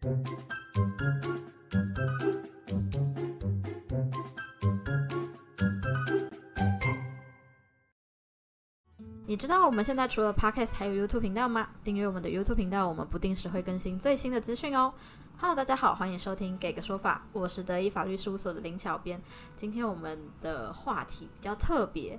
你知道我们现在除了 Podcast 还有 YouTube 频道吗？订阅我们的 YouTube 频道，我们不定时会更新最新的资讯哦。Hello，大家好，欢迎收听《给个说法》，我是德意法律事务所的林小编。今天我们的话题比较特别，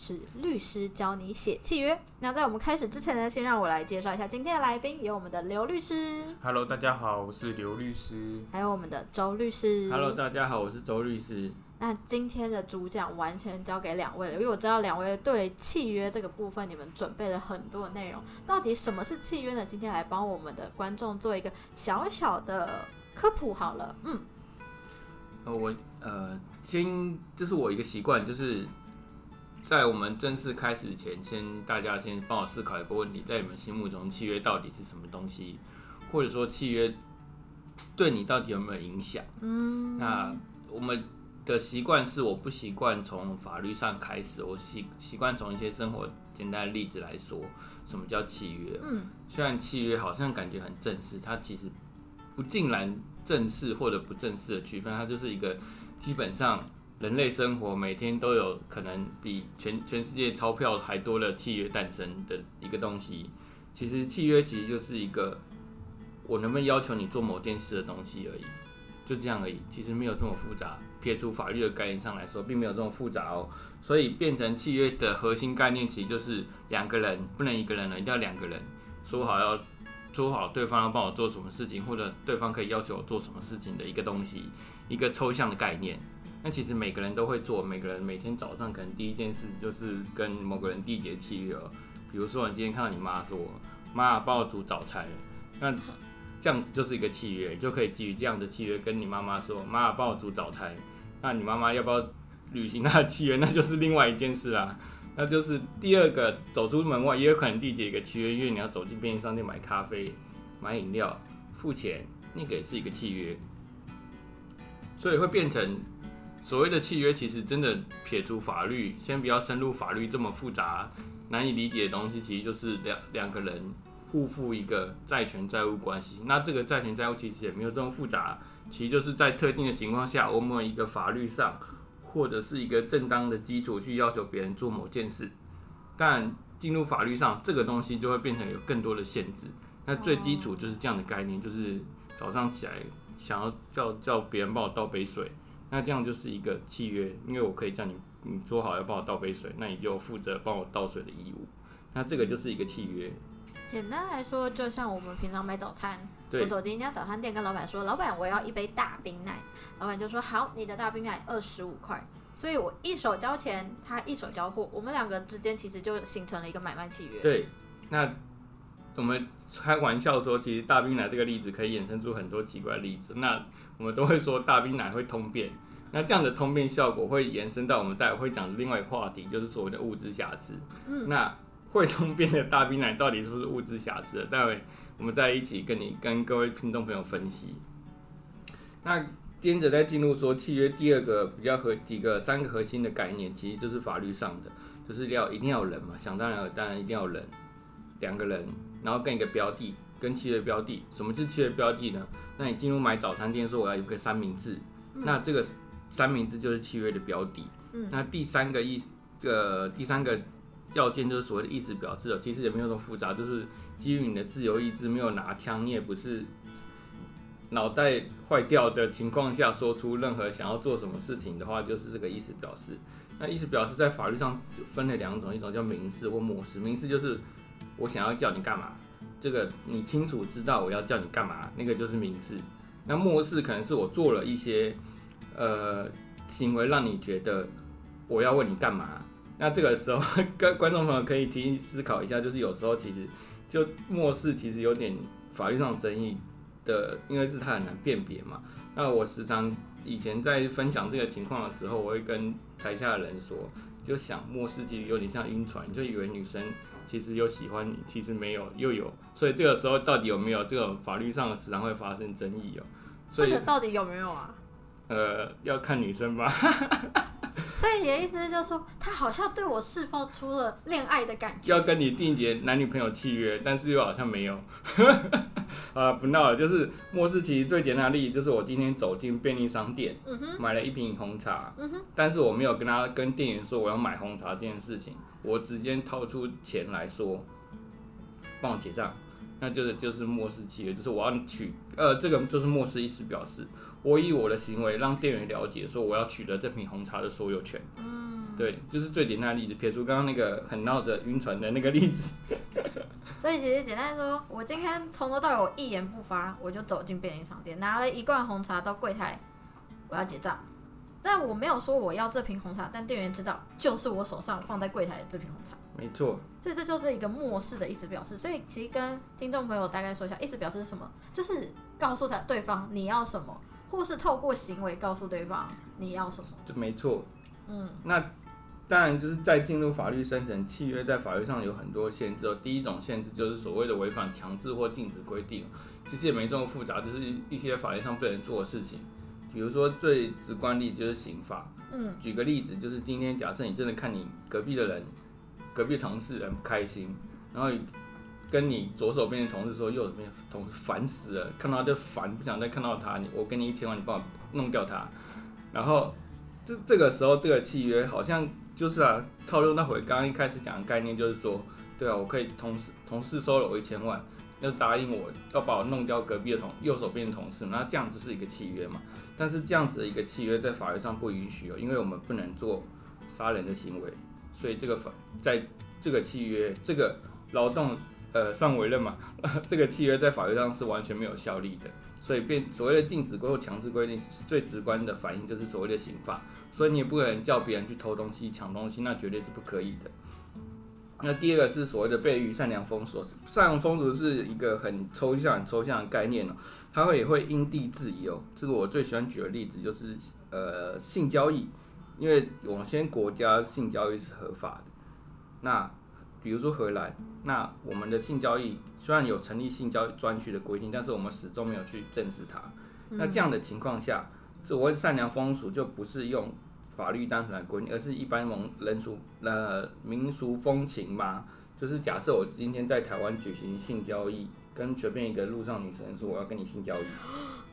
是律师教你写契约。那在我们开始之前呢，先让我来介绍一下今天的来宾，有我们的刘律师，Hello，大家好，我是刘律师。还有我们的周律师。Hello，大家好，我是周律师。那今天的主讲完全交给两位了，因为我知道两位对契约这个部分，你们准备了很多的内容。到底什么是契约呢？今天来帮我们的观众做一个小小的科普好了。嗯，呃，我呃，先这是我一个习惯，就是在我们正式开始前，先大家先帮我思考一个问题，在你们心目中契约到底是什么东西，或者说契约对你到底有没有影响？嗯，那我们的习惯是，我不习惯从法律上开始，我习习惯从一些生活简单的例子来说，什么叫契约？嗯，虽然契约好像感觉很正式，它其实不尽然正式或者不正式的区分，它就是一个基本上人类生活每天都有可能比全全世界钞票还多的契约诞生的一个东西。其实契约其实就是一个我能不能要求你做某件事的东西而已，就这样而已。其实没有这么复杂，撇除法律的概念上来说，并没有这么复杂哦。所以变成契约的核心概念，其实就是两个人，不能一个人了，一定要两个人说好要说好对方要帮我做什么事情，或者对方可以要求我做什么事情的一个东西，一个抽象的概念。那其实每个人都会做，每个人每天早上可能第一件事就是跟某个人缔结契约。比如说，你今天看到你妈说：“妈，帮我煮早餐。”那这样子就是一个契约，就可以基于这样的契约跟你妈妈说：“妈，帮我煮早餐。”那你妈妈要不要履行她的契约？那就是另外一件事啦。那就是第二个，走出门外也有可能缔结一个契约，因为你要走进便利商店买咖啡、买饮料、付钱，那个也是一个契约。所以会变成所谓的契约，其实真的撇除法律，先不要深入法律这么复杂、难以理解的东西，其实就是两两个人互负一个债权债务关系。那这个债权债务其实也没有这么复杂，其实就是在特定的情况下，我们一个法律上或者是一个正当的基础去要求别人做某件事。但进入法律上，这个东西就会变成有更多的限制。那最基础就是这样的概念，就是早上起来想要叫叫别人帮我倒杯水，那这样就是一个契约，因为我可以叫你你说好要帮我倒杯水，那你就负责帮我倒水的义务。那这个就是一个契约。简单来说，就像我们平常买早餐，我走进一家早餐店，跟老板说：“老板，我要一杯大冰奶。”老板就说：“好，你的大冰奶二十五块。”所以我一手交钱，他一手交货，我们两个之间其实就形成了一个买卖契约。对，那我们开玩笑说，其实大冰奶这个例子可以衍生出很多奇怪的例子。那我们都会说大冰奶会通便，那这样的通便效果会延伸到我们待会会讲的另外一个话题，就是所谓的物质瑕疵。嗯，那会通便的大冰奶到底是不是物质瑕疵？待会我们再一起跟你跟各位听众朋友分析。那接着再进入说契约第二个比较核几个三个核心的概念，其实就是法律上的，就是要一定要有人嘛，想当然尔当然一定要有人，两个人，然后跟一个标的，跟契约标的。什么是契约标的呢？那你进入买早餐店说我要有个三明治，那这个三明治就是契约的标的。嗯那第三个意思，呃，第三个要件就是所谓的意思表示哦，其实也没有那么复杂，就是基于你的自由意志，没有拿枪，你也不是脑袋坏掉的情况下说出任何想要做什么事情的话，就是这个意思表示。那意思表示在法律上就分了两种，一种叫民事或漠视。民事就是我想要叫你干嘛，这个你清楚知道我要叫你干嘛，那个就是明示。那漠视可能是我做了一些呃行为，让你觉得我要问你干嘛。那这个时候，跟观众朋友可以提思考一下，就是有时候其实就漠视其实有点法律上争议的，因为是它很难辨别嘛。那我时常以前在分享这个情况的时候，我会跟台下的人说，就想漠视其实有点像晕船，你就以为女生其实有喜欢你，其实没有，又有，所以这个时候到底有没有这个法律上时常会发生争议哦。所这个到底有没有啊？呃，要看女生吧。所以你的意思就是说，他好像对我释放出了恋爱的感觉。要跟你缔结男女朋友契约，但是又好像没有。啊，不闹了，就是末世其实最简单的例子就是我今天走进便利商店，嗯哼，买了一瓶红茶，嗯哼，但是我没有跟他跟店员说我要买红茶这件事情，我直接掏出钱来说，帮我结账，那就是就是末世契约，就是我要取呃这个就是末世意思表示，我以我的行为让店员了解说我要取得这瓶红茶的所有权。嗯，对，就是最简单的例子，撇除刚刚那个很闹的晕船的那个例子，所以其实简单说，我今天从头到尾我一言不发，我就走进便利商店，拿了一罐红茶到柜台，我要结账。但我没有说我要这瓶红茶，但店员知道就是我手上放在柜台的这瓶红茶，没错，所以这就是一个漠视的意思表示。所以其实跟听众朋友大概说一下，意思表示是什么，就是告诉他对方你要什么，或是透过行为告诉对方你要什么。就没错。嗯那当然就是在进入法律生成契约，在法律上有很多限制哦。第一种限制就是所谓的违反强制或禁止规定，其实也没这么复杂，就是一些法律上不能做的事情。比如说最直观例就是刑法。嗯举个例子，就是今天假设你真的看你隔壁的人，隔壁同事很不开心，然后跟你左手边的同事说，右手边的同事烦死了，看到他就烦，不想再看到他，你我给你一千万，你帮我弄掉他。然后这这个时候这个契约好像就是啊，套用那回刚刚一开始讲的概念，就是说，对啊，我可以同时同事收了我一千万，要答应我要把我弄掉隔壁的同右手边的同事，那这样子是一个契约嘛？但是这样子的一个契约在法律上不允许哦，因为我们不能做杀人的行为，所以这个法在这个契约这个劳动呃上委任嘛，这个契约在法律上是完全没有效力的。所以变所谓的禁止规或强制规定，最直观的反应就是所谓的刑法。所以你也不可能叫别人去偷东西、抢东西，那绝对是不可以的。那第二个是所谓的被于善良风俗，善良风俗是一个很抽象、很抽象的概念哦，它会也会因地制宜哦。这个我最喜欢举的例子就是呃性交易，因为有些国家性交易是合法的，那比如说荷兰，那我们的性交易虽然有成立性交专区的规定，但是我们始终没有去正视它。那这样的情况下，所谓善良风俗就不是用法律单纯来规定，而是一般蒙人俗呃民俗风情嘛。就是假设我今天在台湾举行性交易，跟随便一个路上女生说我要跟你性交易，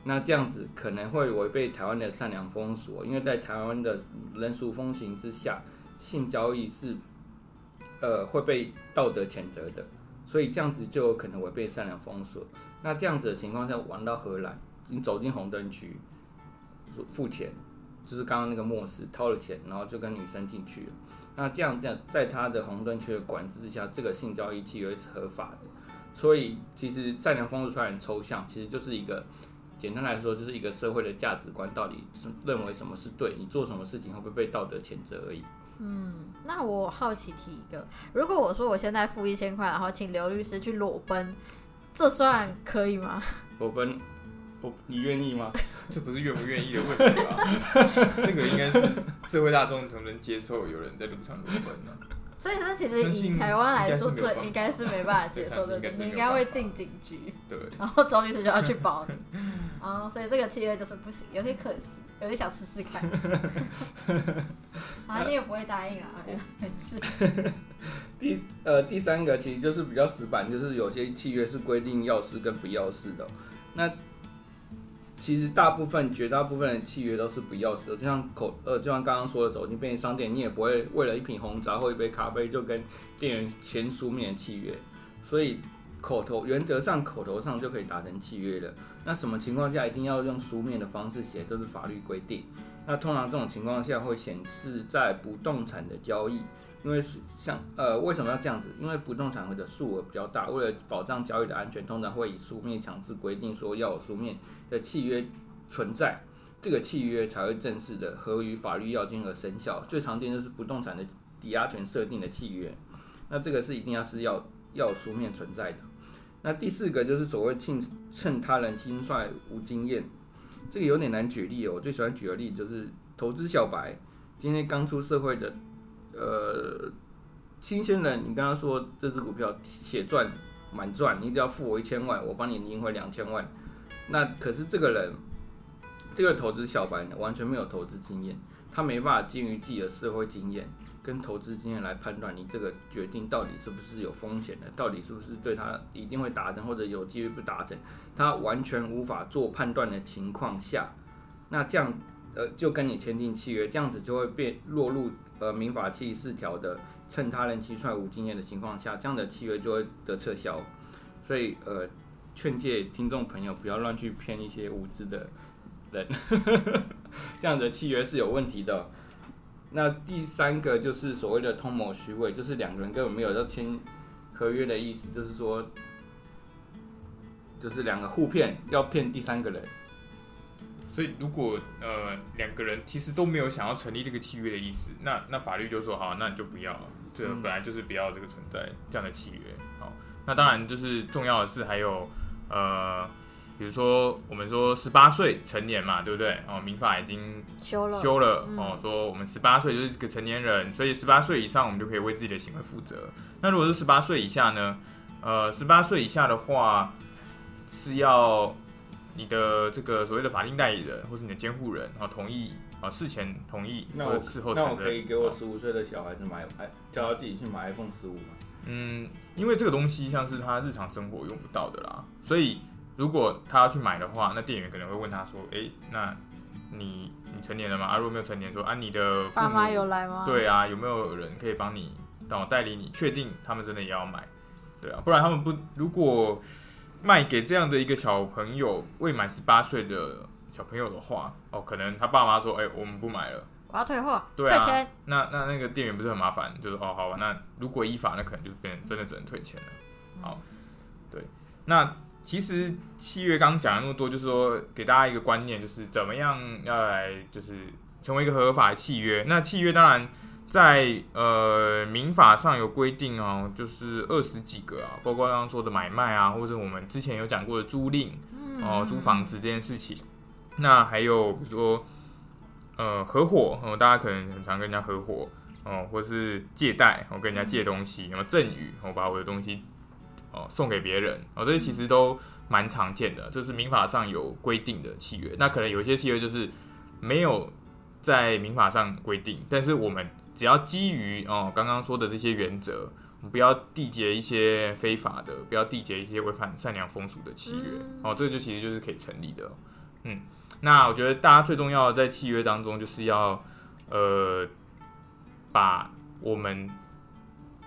那这样子可能会违背台湾的善良风俗，因为在台湾的人俗风情之下，性交易是呃会被道德谴责的，所以这样子就有可能违背善良风俗。那这样子的情况下，玩到荷兰，你走进红灯区，付钱，就是刚刚那个莫斯掏了钱，然后就跟女生进去了。那这样这样，在他的红灯区的管制之下，这个性交易契约是合法的。所以其实善良风俗虽然很抽象，其实就是一个简单来说，就是一个社会的价值观到底是认为什么是对，你做什么事情会不会被道德谴责而已。嗯，那我好奇提一个，如果我说我现在付一千块，然后请刘律师去裸奔，这算可以吗？裸奔我你愿意吗？这不是愿不愿意的问题吧？这个应该是社会大众能不能接受有人在路上裸奔呢？所以这其实以台湾来说，应该是没有办法这应该是没办法接受的，你应该会进警局，对，然后周律师就要去保你，啊，所以这个契约就是不行，有点可惜，有点想试试看。啊，你也不会答应啊，没事。第呃第三个其实就是比较死板，就是有些契约是规定要式跟不要式的哦、那其实大部分绝大部分的契约都是不要式的，就像口呃就像刚刚说的，走进便利商店，你也不会为了一瓶红茶或一杯咖啡就跟店员签书面的契约，所以口头原则上口头上就可以达成契约了。那什么情况下一定要用书面的方式写，都是法律规定。那通常这种情况下会显示在不动产的交易，因为是像呃为什么要这样子？因为不动产的数额比较大，为了保障交易的安全，通常会以书面强制规定说要有书面的契约存在，这个契约才会正式的合于法律要件而生效。最常见就是不动产的抵押权设定的契约，那这个是一定要是要要书面存在的。那第四个就是所谓趁趁他人轻率无经验，这个有点难举例哦。我最喜欢举的例子就是投资小白，今天刚出社会的，呃，新鲜人，你跟他说这只股票写赚满赚，你只要付我一千万，我帮你赢回两千万。那可是这个人，这个投资小白，完全没有投资经验，他没办法基于自己的社会经验跟投资经验来判断你这个决定到底是不是有风险的，到底是不是对他一定会达成或者有机会不达成，他完全无法做判断的情况下，那这样呃就跟你签订契约，这样子就会变落入呃民法七十四条的趁他人欺踹无经验的情况下，这样的契约就会得撤销。所以呃，劝诫听众朋友不要乱去骗一些无知的人，这样的契约是有问题的。那第三个就是所谓的通谋虚伪，就是两个人根本没有要签合约的意思，就是说，就是两个互骗，要骗第三个人。所以如果呃两个人其实都没有想要成立这个契约的意思，那那法律就说好，那你就不要，这嗯本来就是不要这个存在这样的契约。好，那当然就是重要的是还有呃，比如说我们说十八岁成年嘛，对不对？哦，民法已经修了，修了嗯哦，说我们十八岁就是个成年人，所以十八岁以上我们就可以为自己的行为负责。那如果是十八岁以下呢？呃，十八岁以下的话是要你的这个所谓的法定代理人或是你的监护人啊同意啊事前同意那我或者事后那承认。我可以给我哦十五岁的小孩子买 i 叫他自己去买 iPhone 十五吗？嗯，因为这个东西像是他日常生活用不到的啦，所以如果他要去买的话，那店员可能会问他说：“诶，那你你成年了吗？啊，如果没有成年，说啊你的父母爸妈有来吗？对啊，有没有人可以帮你帮我代理你？确定他们真的也要买？对啊，不然他们不如果卖给这样的一个小朋友未满十八岁的小朋友的话，哦，可能他爸妈说：“哎、我们不买了。我要退货，对啊退钱，”那那那个店员不是很麻烦？就是哦，好吧，那如果依法，那可能就变成真的只能退钱了。好，对，那其实契约刚刚讲了那么多，就是说给大家一个观念，就是怎么样要来就是成为一个合法的契约。那契约当然在呃民法上有规定哦，就是二十几个啊，包括刚刚说的买卖啊，或者我们之前有讲过的租赁嗯哦，租房子这件事情。那还有比如说呃合伙哦，大家可能很常跟人家合伙哦，或是借贷，我、跟人家借东西，然后赠与，我、把我的东西哦送给别人，哦，这些其实都蛮常见的，这是民法上有规定的契约。那可能有一些契约就是没有在民法上规定，但是我们只要基于哦刚刚说的这些原则，我们不要缔结一些非法的，不要缔结一些违反善良风俗的契约，嗯。哦，这个就其实就是可以成立的。嗯，那我觉得大家最重要的在契约当中就是要呃把我们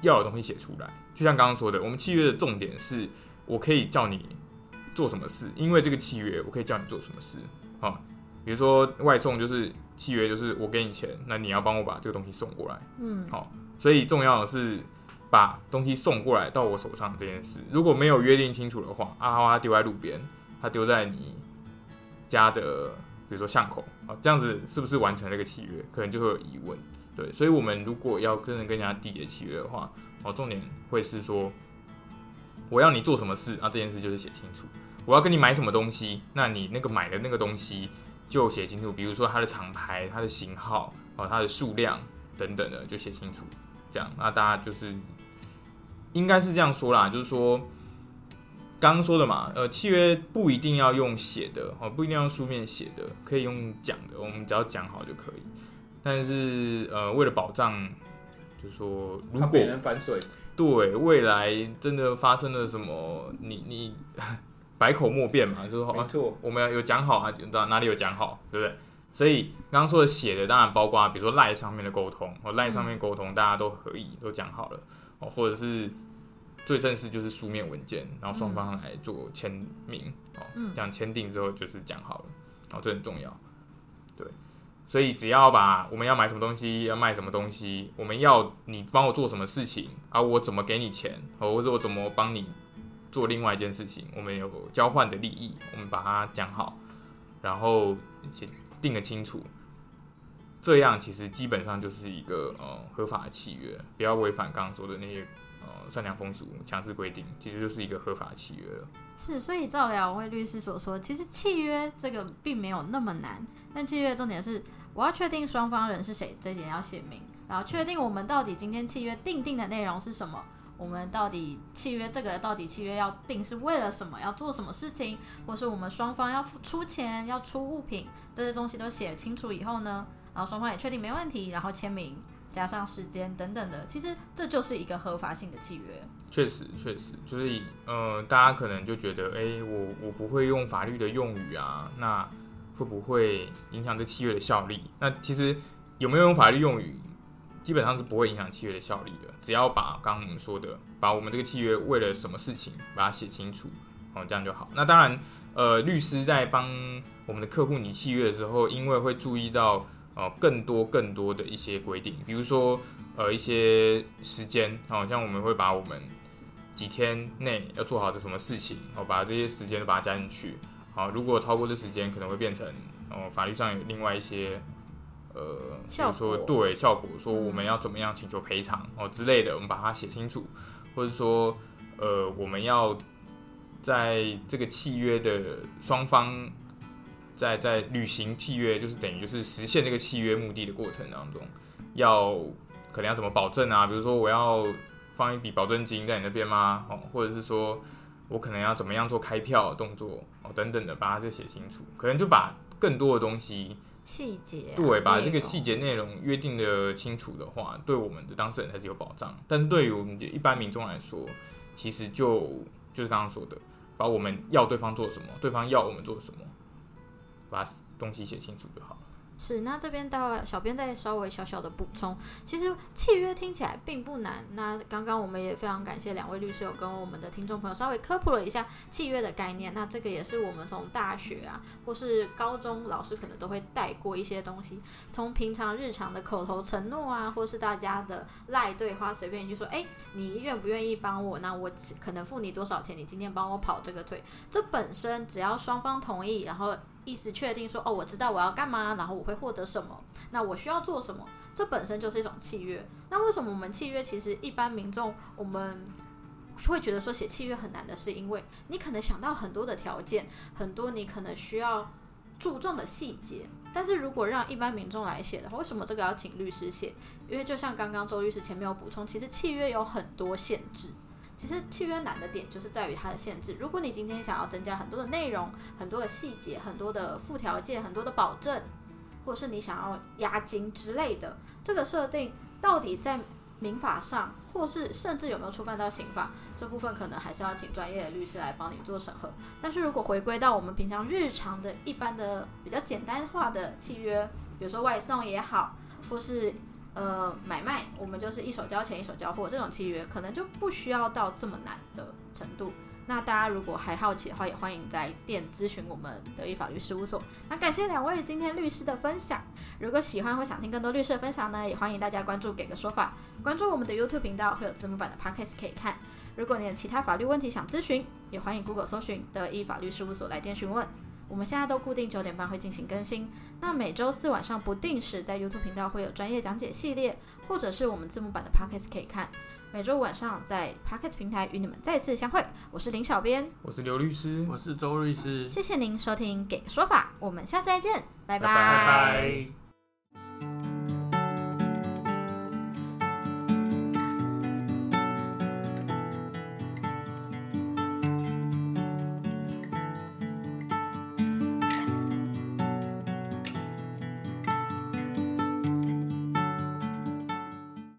要的东西写出来，就像刚刚说的，我们契约的重点是我可以叫你做什么事，因为这个契约我可以叫你做什么事。啊、比如说外送就是契约，就是我给你钱，那你要帮我把这个东西送过来。嗯，好所以重要的是把东西送过来到我手上这件事，如果没有约定清楚的话，啊，他丢在路边，他丢在你家的，比如说巷口啊，这样子是不是完成了一个契约？可能就会有疑问。对，所以我们如果要真的跟人家缔结契约的话，哦，重点会是说，我要你做什么事啊，这件事就是写清楚。我要跟你买什么东西，那你那个买的那个东西就写清楚，比如说它的厂牌、它的型号、哦、它的数量等等的，就写清楚。这样，那大家就是应该是这样说啦，就是说刚刚说的嘛，呃，契约不一定要用写的哦，不一定要用书面写的，可以用讲的，我们只要讲好就可以。但是呃，为了保障，就是说如果怕别人反水，对未来真的发生了什么，你你百口莫辩嘛，就是说没错，我们有讲好啊，有哪哪里有讲好，对不对？所以刚刚说的写的，当然包括比如说赖上面的沟通，哦，赖上面沟通大家都合意，都讲好了，哦，或者是最正式就是书面文件，然后双方来做签名，哦，嗯。这样签订之后就是讲好了，哦，这很重要，对，所以只要把我们要买什么东西，要卖什么东西，我们要你帮我做什么事情，啊，我怎么给你钱，哦，或者我怎么帮你做另外一件事情，我们有交换的利益，我们把它讲好，然后写定个清楚，这样其实基本上就是一个呃合法的契约，不要违反刚刚说的那些呃善良风俗、强制规定，其实就是一个合法的契约了。是，所以照两位律师所说，其实契约这个并没有那么难，但契约的重点是我要确定双方人是谁，这点要写明，然后确定我们到底今天契约定定的内容是什么。我们到底契约这个到底契约要定是为了什么？要做什么事情？或是我们双方要付出钱、要出物品，这些东西都写清楚以后呢，然后双方也确定没问题，然后签名，加上时间等等的，其实这就是一个合法性的契约。确实，确实，就是以呃，大家可能就觉得，哎、我我不会用法律的用语啊，那会不会影响这契约的效力？那其实有没有用法律用语，基本上是不会影响契约的效力的。只要把刚刚我们说的，把我们这个契约为了什么事情把它写清楚，哦，这样就好。那当然，呃，律师在帮我们的客户拟契约的时候，因为会注意到呃更多更多的一些规定，比如说呃一些时间，好、像我们会把我们几天内要做好这什么事情，哦，把这些时间都把它加进去。好，如果超过这时间，可能会变成哦法律上有另外一些呃，比效如说对效果，说嗯我们要怎么样请求赔偿哦之类的，我们把它写清楚，或者说呃我们要在这个契约的双方在在履行契约，就是等于就是实现这个契约目的的过程当中，要可能要怎么保证啊？比如说我要放一笔保证金在你那边吗？哦，或者是说我可能要怎么样做开票动作哦等等的，把它这写清楚，可能就把更多的东西细节啊、对，把这个细节内容约定的清楚的话，对我们的当事人才是有保障。但是对于我们的一般民众来说，其实就就是刚刚说的，把我们要对方做什么，对方要我们做什么，把东西写清楚就好。是，那这边到小编再稍微小小的补充，其实契约听起来并不难。那刚刚我们也非常感谢两位律师有跟我们的听众朋友稍微科普了一下契约的概念。那这个也是我们从大学啊，或是高中老师可能都会带过一些东西，从平常日常的口头承诺啊，或是大家的赖对话，随便一句说，哎，你愿不愿意帮我？那我可能付你多少钱？你今天帮我跑这个腿，这本身只要双方同意，然后意思确定说，哦，我知道我要干嘛，然后我会获得什么，那我需要做什么，这本身就是一种契约。那为什么我们契约其实一般民众我们会觉得说写契约很难的，是因为你可能想到很多的条件，很多你可能需要注重的细节。但是如果让一般民众来写的话，为什么这个要请律师写？因为就像刚刚周律师前面有补充，其实契约有很多限制。其实契约难的点就是在于它的限制。如果你今天想要增加很多的内容、很多的细节、很多的附条件、很多的保证，或是你想要押金之类的，这个设定到底在民法上，或是甚至有没有触犯到刑法这部分，可能还是要请专业的律师来帮你做审核。但是如果回归到我们平常日常的一般的比较简单化的契约，比如说外送也好，或是呃买卖，我们就是一手交钱一手交货这种契约，可能就不需要到这么难的程度。那大家如果还好奇的话，也欢迎来电咨询我们德意法律事务所。那感谢两位今天律师的分享。如果喜欢或想听更多律师的分享呢，也欢迎大家关注“给个说法”，关注我们的 YouTube 频道，会有字幕版的 Podcast 可以看。如果你有其他法律问题想咨询，也欢迎 Google 搜寻德意法律事务所来电询问。我们现在都固定九点半会进行更新，那每周四晚上不定时在 YouTube 频道会有专业讲解系列，或者是我们字幕版的 Podcast 可以看。每周五晚上在 Podcast 平台与你们再次相会，我是林小编，我是刘律师，我是周律师，谢谢您收听《给个说法》，我们下次再见，拜拜。拜拜。